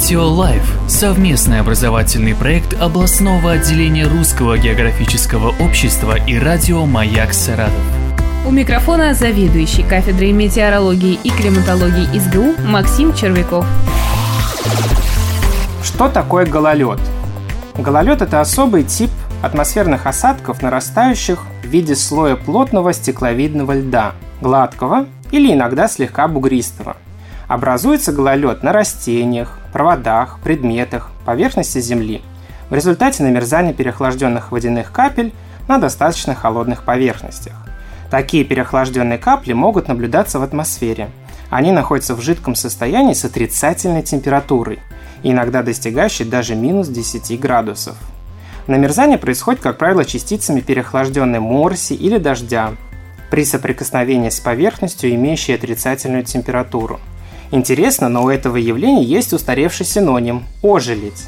Радио Лайф – совместный образовательный проект областного отделения Русского географического общества и радио «Маяк Саратов». У микрофона заведующий кафедрой метеорологии и климатологии СГУ Максим Червяков. Что такое гололед? Гололед – это особый тип атмосферных осадков, нарастающих в виде слоя плотного стекловидного льда, гладкого или иногда слегка бугристого. Образуется гололед на растениях, проводах, предметах, поверхности Земли в результате намерзания переохлажденных водяных капель на достаточно холодных поверхностях. Такие переохлажденные капли могут наблюдаться в атмосфере. Они находятся в жидком состоянии с отрицательной температурой, иногда достигающей даже минус 10 градусов. Намерзание происходит, как правило, частицами переохлажденной морси или дождя при соприкосновении с поверхностью, имеющей отрицательную температуру. Интересно, но у этого явления есть устаревший синоним – ожеледь.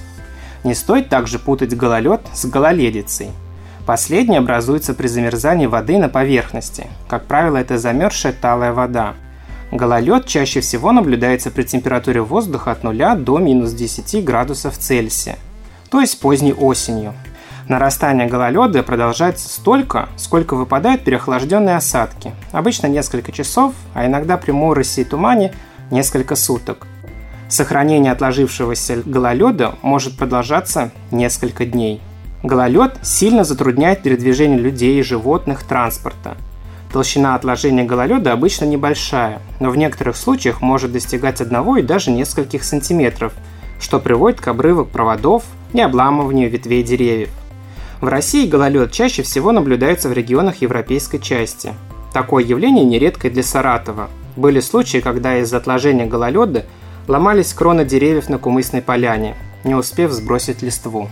Не стоит также путать гололед с гололедицей. Последний образуется при замерзании воды на поверхности. Как правило, это замерзшая талая вода. Гололед чаще всего наблюдается при температуре воздуха от 0 до минус 10 градусов Цельсия, то есть поздней осенью. Нарастание гололеда продолжается столько, сколько выпадают переохлажденные осадки, обычно несколько часов, а иногда при моросе и тумане несколько суток. Сохранение отложившегося гололеда может продолжаться несколько дней. Гололед сильно затрудняет передвижение людей, животных, транспорта. Толщина отложения гололеда обычно небольшая, но в некоторых случаях может достигать одного и даже нескольких сантиметров, что приводит к обрыву проводов и обламыванию ветвей деревьев. В России гололед чаще всего наблюдается в регионах европейской части. Такое явление нередко для Саратова. Были случаи, когда из-за отложения гололеда ломались кроны деревьев на Кумысной поляне, не успев сбросить листву.